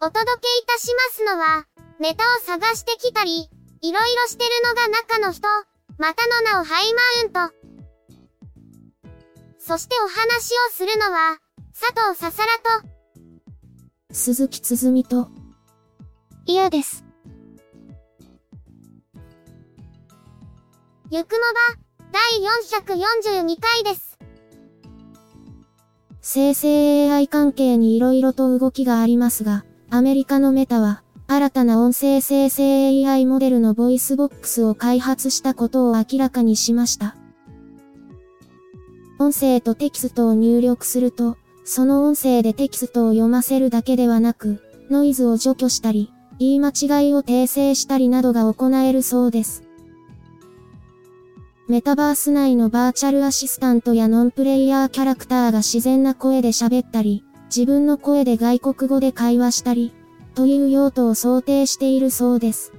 お届けいたしますのは、ネタを探してきたり、いろいろしてるのが中の人、またの名をハイマウント。そしてお話をするのは、佐藤ささらと、鈴木つづみと、嫌です。ゆくもば、第442回です。生成 AI 関係に色々と動きがありますが、アメリカのメタは、新たな音声生成 AI モデルの Voicebox を開発したことを明らかにしました。音声とテキストを入力すると、その音声でテキストを読ませるだけではなく、ノイズを除去したり、言い間違いを訂正したりなどが行えるそうです。メタバース内のバーチャルアシスタントやノンプレイヤーキャラクターが自然な声で喋ったり、自分の声で外国語で会話したり、という用途を想定しているそうです。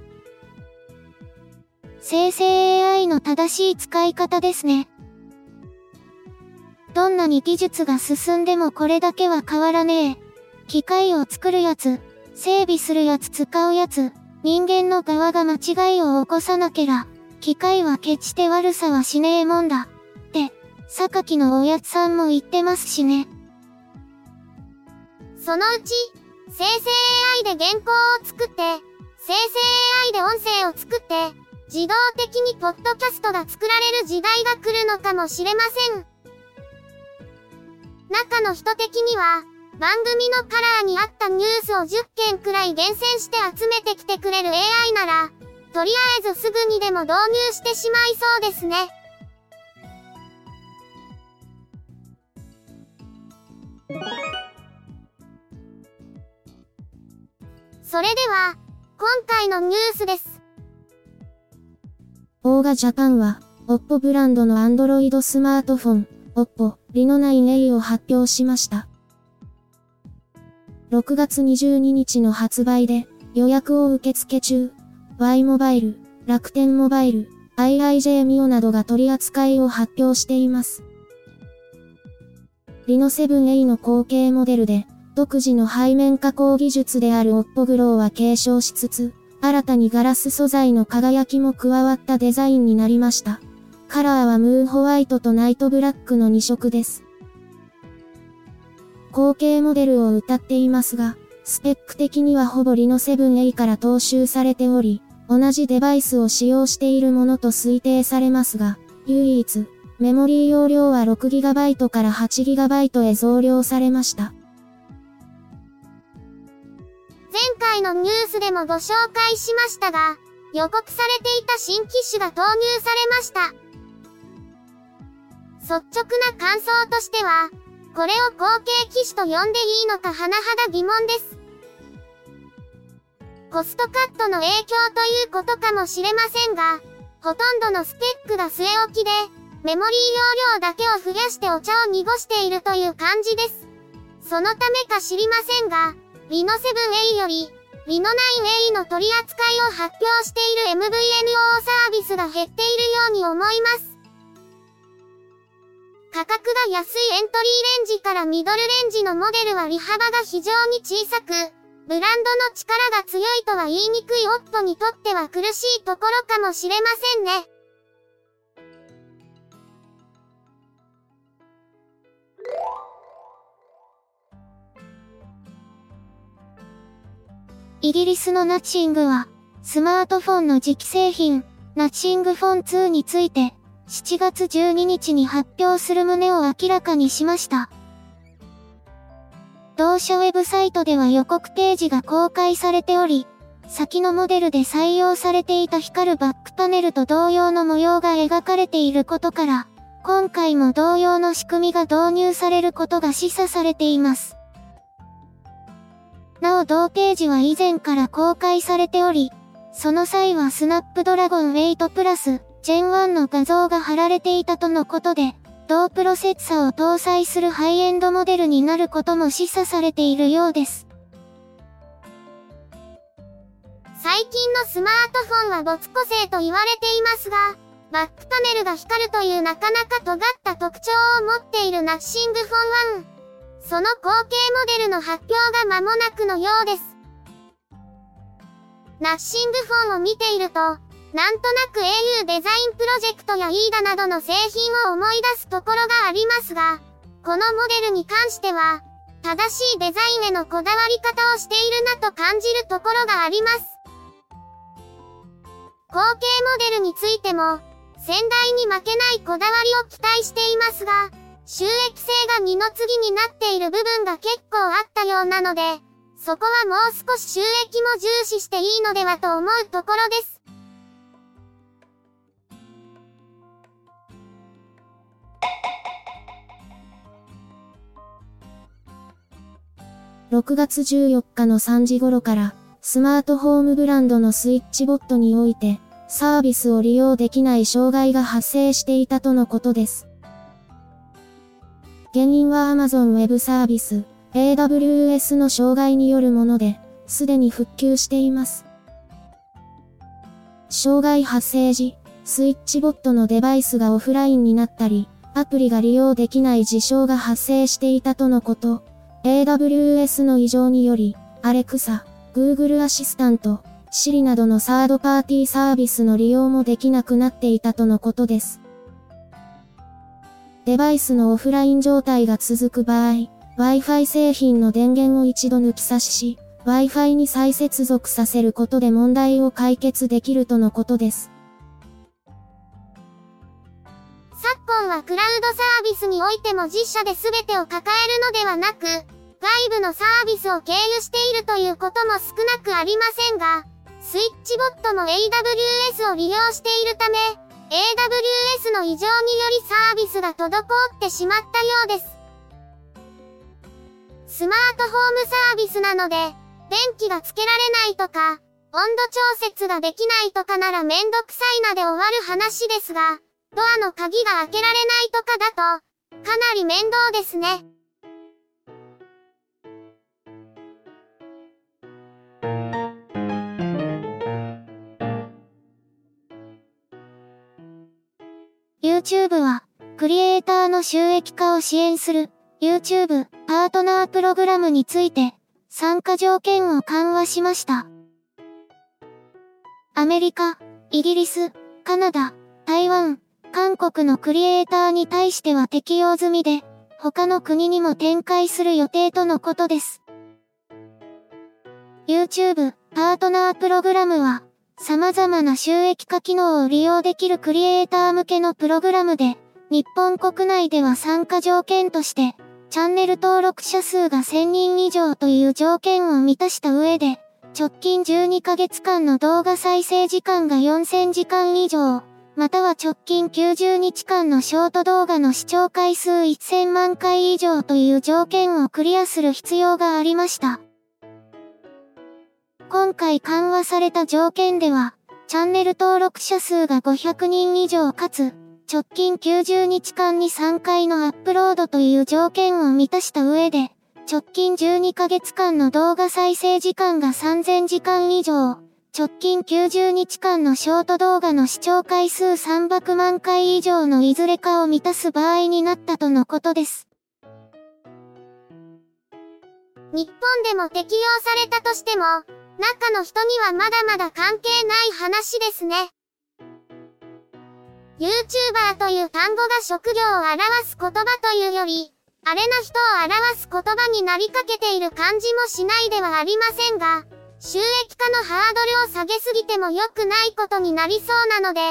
生成 AI の正しい使い方ですね。どんなに技術が進んでもこれだけは変わらねえ。機械を作るやつ、整備するやつ使うやつ、人間の側が間違いを起こさなけら、機械は決して悪さはしねえもんだ。って、榊のおやつさんも言ってますしね。そのうち、生成 AI で原稿を作って、生成 AI で音声を作って、自動的にポッドキャストが作られる時代が来るのかもしれません。中の人的には、番組のカラーに合ったニュースを10件くらい厳選して集めてきてくれる AI なら、とりあえずすぐにでも導入してしまいそうですね。それでは、今回のニュースです。オーガジャパンは、OPPO ブランドの Android スマートフォン、OPPO Reno 9A を発表しました。6月22日の発売で、予約を受付中。Y モバイル、楽天モバイル、IIJ ミオなどが取り扱いを発表しています。リノ 7A の後継モデルで、独自の背面加工技術であるオッポグローは継承しつつ、新たにガラス素材の輝きも加わったデザインになりました。カラーはムーンホワイトとナイトブラックの2色です。後継モデルを歌っていますが、スペック的にはほぼリノ 7A から踏襲されており、同じデバイスを使用しているものと推定されますが、唯一、メモリー容量は 6GB から 8GB へ増量されました。前回のニュースでもご紹介しましたが、予告されていた新機種が投入されました。率直な感想としては、これを後継機種と呼んでいいのか甚だ疑問です。コストカットの影響ということかもしれませんが、ほとんどのスペックが据え置きで、メモリー容量だけを増やしてお茶を濁しているという感じです。そのためか知りませんが、リノ 7A より、リノ 9A の取り扱いを発表している MVNO サービスが減っているように思います。価格が安いエントリーレンジからミドルレンジのモデルは利幅が非常に小さく、ブランドの力が強いとは言いにくいオッポにとっては苦しいところかもしれませんね。イギリスのナッチングは、スマートフォンの磁気製品、ナッシングフォン2について、7月12日に発表する旨を明らかにしました。同社ウェブサイトでは予告ページが公開されており、先のモデルで採用されていた光るバックパネルと同様の模様が描かれていることから、今回も同様の仕組みが導入されることが示唆されています。なお同ページは以前から公開されており、その際はスナップドラゴン8プラス、Gen 1の画像が貼られていたとのことで、同プロセッサを搭載するハイエンドモデルになることも示唆されているようです。最近のスマートフォンは没個性と言われていますが、バックパネルが光るというなかなか尖った特徴を持っているナッシングフォン1。その後継モデルの発表が間もなくのようです。ナッシングフォンを見ていると、なんとなく au デザインプロジェクトや EDA などの製品を思い出すところがありますが、このモデルに関しては、正しいデザインへのこだわり方をしているなと感じるところがあります。後継モデルについても、先代に負けないこだわりを期待していますが、収益性が二の次になっている部分が結構あったようなので、そこはもう少し収益も重視していいのではと思うところです。6月14日の3時頃から、スマートホームブランドのスイッチボットにおいて、サービスを利用できない障害が発生していたとのことです。原因は Amazon Web サービス AWS の障害によるもので、すでに復旧しています。障害発生時、スイッチボットのデバイスがオフラインになったり、アプリが利用できない事象が発生していたとのこと。AWS の異常により、Alexa、Google アシスタント、Siri などのサードパーティーサービスの利用もできなくなっていたとのことです。デバイスのオフライン状態が続く場合、Wi-Fi 製品の電源を一度抜き差しし、Wi-Fi に再接続させることで問題を解決できるとのことです。昨今はクラウドサービスにおいても実社で全てを抱えるのではなく、外部のサービスを経由しているということも少なくありませんが、スイッチボットも AWS を利用しているため、AWS の異常によりサービスが滞ってしまったようです。スマートホームサービスなので、電気がつけられないとか、温度調節ができないとかならめんどくさいなで終わる話ですが、ドアの鍵が開けられないとかだと、かなり面倒ですね。YouTube は、クリエイターの収益化を支援する、YouTube パートナープログラムについて、参加条件を緩和しました。アメリカ、イギリス、カナダ、台湾、韓国のクリエイターに対しては適用済みで、他の国にも展開する予定とのことです。YouTube パートナープログラムは、様々な収益化機能を利用できるクリエイター向けのプログラムで、日本国内では参加条件として、チャンネル登録者数が1000人以上という条件を満たした上で、直近12ヶ月間の動画再生時間が4000時間以上、または直近90日間のショート動画の視聴回数1000万回以上という条件をクリアする必要がありました。今回緩和された条件では、チャンネル登録者数が500人以上かつ、直近90日間に3回のアップロードという条件を満たした上で、直近12ヶ月間の動画再生時間が3000時間以上、直近90日間のショート動画の視聴回数300万回以上のいずれかを満たす場合になったとのことです。日本でも適用されたとしても、中の人にはまだまだ関係ない話ですね。YouTuber という単語が職業を表す言葉というより、あれな人を表す言葉になりかけている感じもしないではありませんが、収益化のハードルを下げすぎても良くないことになりそうなので、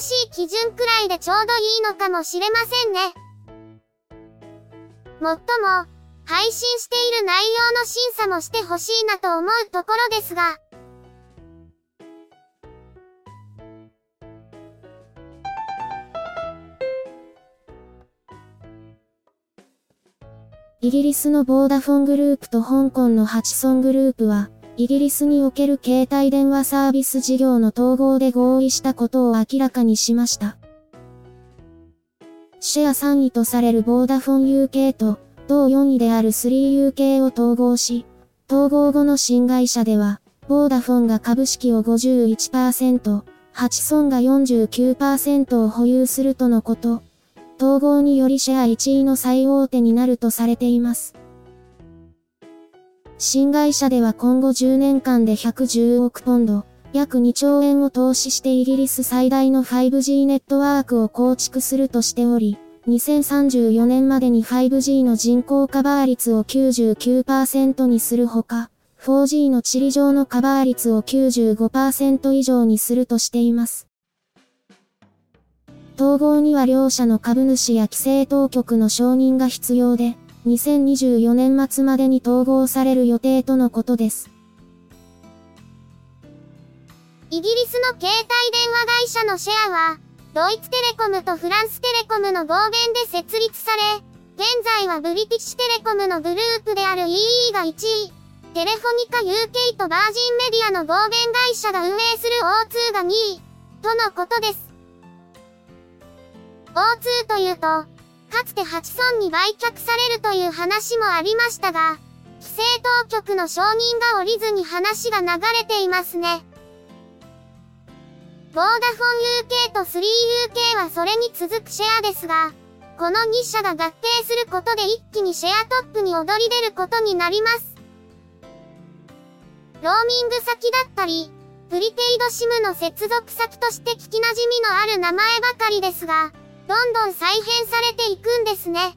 新しい基準くらいでちょうどいいのかもしれませんね。もっとも、配信している内容の審査もしてほしいなと思うところですが、イギリスのボーダフォングループと香港のハチソングループは、イギリスにおける携帯電話サービス事業の統合で合意したことを明らかにしました。シェア3位とされるボーダフォン UK と、同4位である 3UK を統合し、統合後の新会社では、ボーダフォンが株式を51%、ハチソンが49%を保有するとのこと。統合によりシェア1位の最大手になるとされています。新会社では今後10年間で110億ポンド、約2兆円を投資してイギリス最大の 5G ネットワークを構築するとしており、2034年までに 5G の人口カバー率を99%にするほか、4G の地理上のカバー率を95%以上にするとしています。統合には両社の株主や規制当局の承認が必要で、2024年末までに統合される予定とのことです。イギリスの携帯電話会社のシェアは、ドイツテレコムとフランステレコムの合弁で設立され、現在はブリティッシュテレコムのグループである EE が1位、テレフォニカ UK とバージンメディアの合弁会社が運営する O2 が2位、とのことです。O2 というと、かつてハチソンに売却されるという話もありましたが、規制当局の承認が下りずに話が流れていますね。ボーダフォン UK と 3UK はそれに続くシェアですが、この2社が合併することで一気にシェアトップに躍り出ることになります。ローミング先だったり、プリペイドシムの接続先として聞き馴染みのある名前ばかりですが、どんどん再編されていくんですね。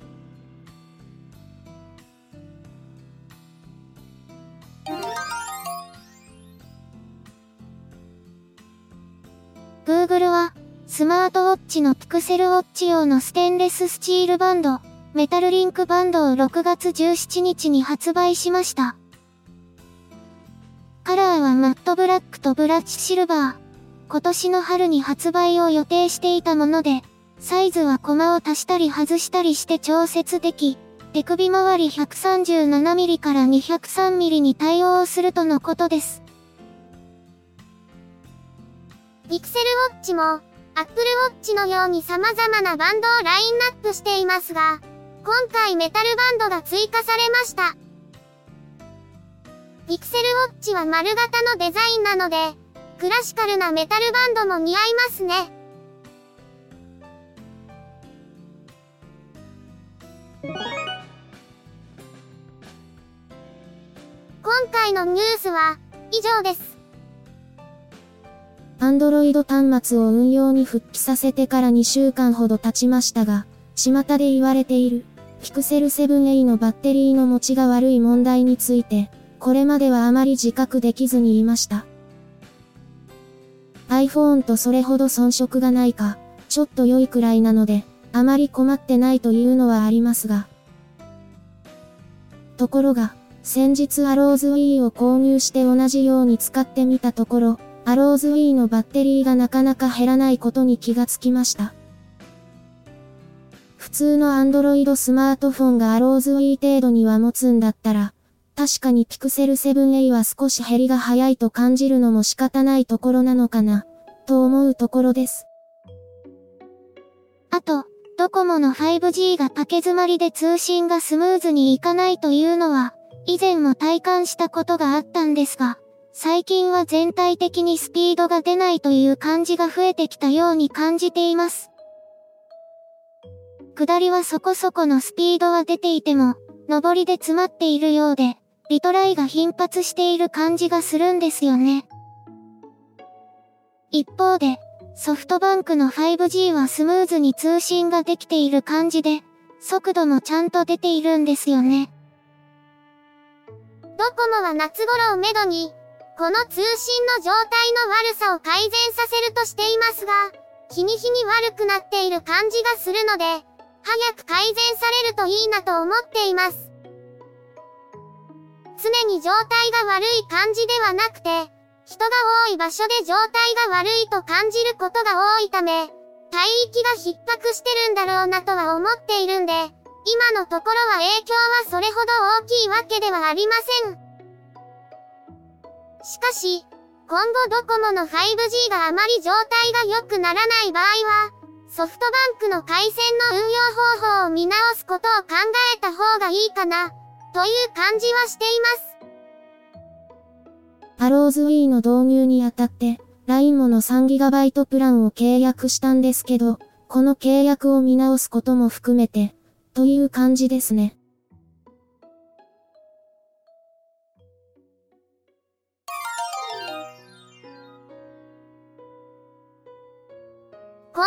Google は、スマートウォッチのピクセルウォッチ用のステンレススチールバンド、メタルリンクバンドを6月17日に発売しました。カラーはマットブラックとブラッチシルバー。今年の春に発売を予定していたもので、サイズはコマを足したり外したりして調節でき、手首周り 137mm から 203mm に対応するとのことです。ピクセルウォッチも、アップルウォッチのように様々なバンドをラインナップしていますが、今回メタルバンドが追加されました。ピクセルウォッチは丸型のデザインなので、クラシカルなメタルバンドも似合いますね。今回のニュースは以上です。Android 端末を運用に復帰させてから2週間ほど経ちましたが、巷で言われている Pixel 7a のバッテリーの持ちが悪い問題について、これまではあまり自覚できずにいました。iPhone とそれほど遜色がないか、ちょっと良いくらいなので、あまり困ってないというのはありますが。ところが、先日アローズウィーを購入して同じように使ってみたところ、アローズウィーのバッテリーがなかなか減らないことに気がつきました。普通の Android スマートフォンがアローズウィー程度には持つんだったら、確かに Pixel 7a は少し減りが早いと感じるのも仕方ないところなのかな、と思うところです。あと、ドコモの 5G が竹詰まりで通信がスムーズにいかないというのは、以前も体感したことがあったんですが、最近は全体的にスピードが出ないという感じが増えてきたように感じています。下りはそこそこのスピードは出ていても、上りで詰まっているようで、リトライが頻発している感じがするんですよね。一方で、ソフトバンクの 5G はスムーズに通信ができている感じで、速度もちゃんと出ているんですよね。ドコモは夏頃をめどに、この通信の状態の悪さを改善させるとしていますが、日に日に悪くなっている感じがするので、早く改善されるといいなと思っています。常に状態が悪い感じではなくて、人が多い場所で状態が悪いと感じることが多いため、帯域が逼迫してるんだろうなとは思っているんで、今のところは影響はそれほど大きいわけではありません。しかし、今後ドコモの 5G があまり状態が良くならない場合は、ソフトバンクの回線の運用方法を見直すことを考えた方がいいかな、という感じはしています。アローズウィーの導入にあたって、LINE もの 3GB プランを契約したんですけど、この契約を見直すことも含めて、という感じですね。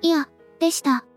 いや、でした。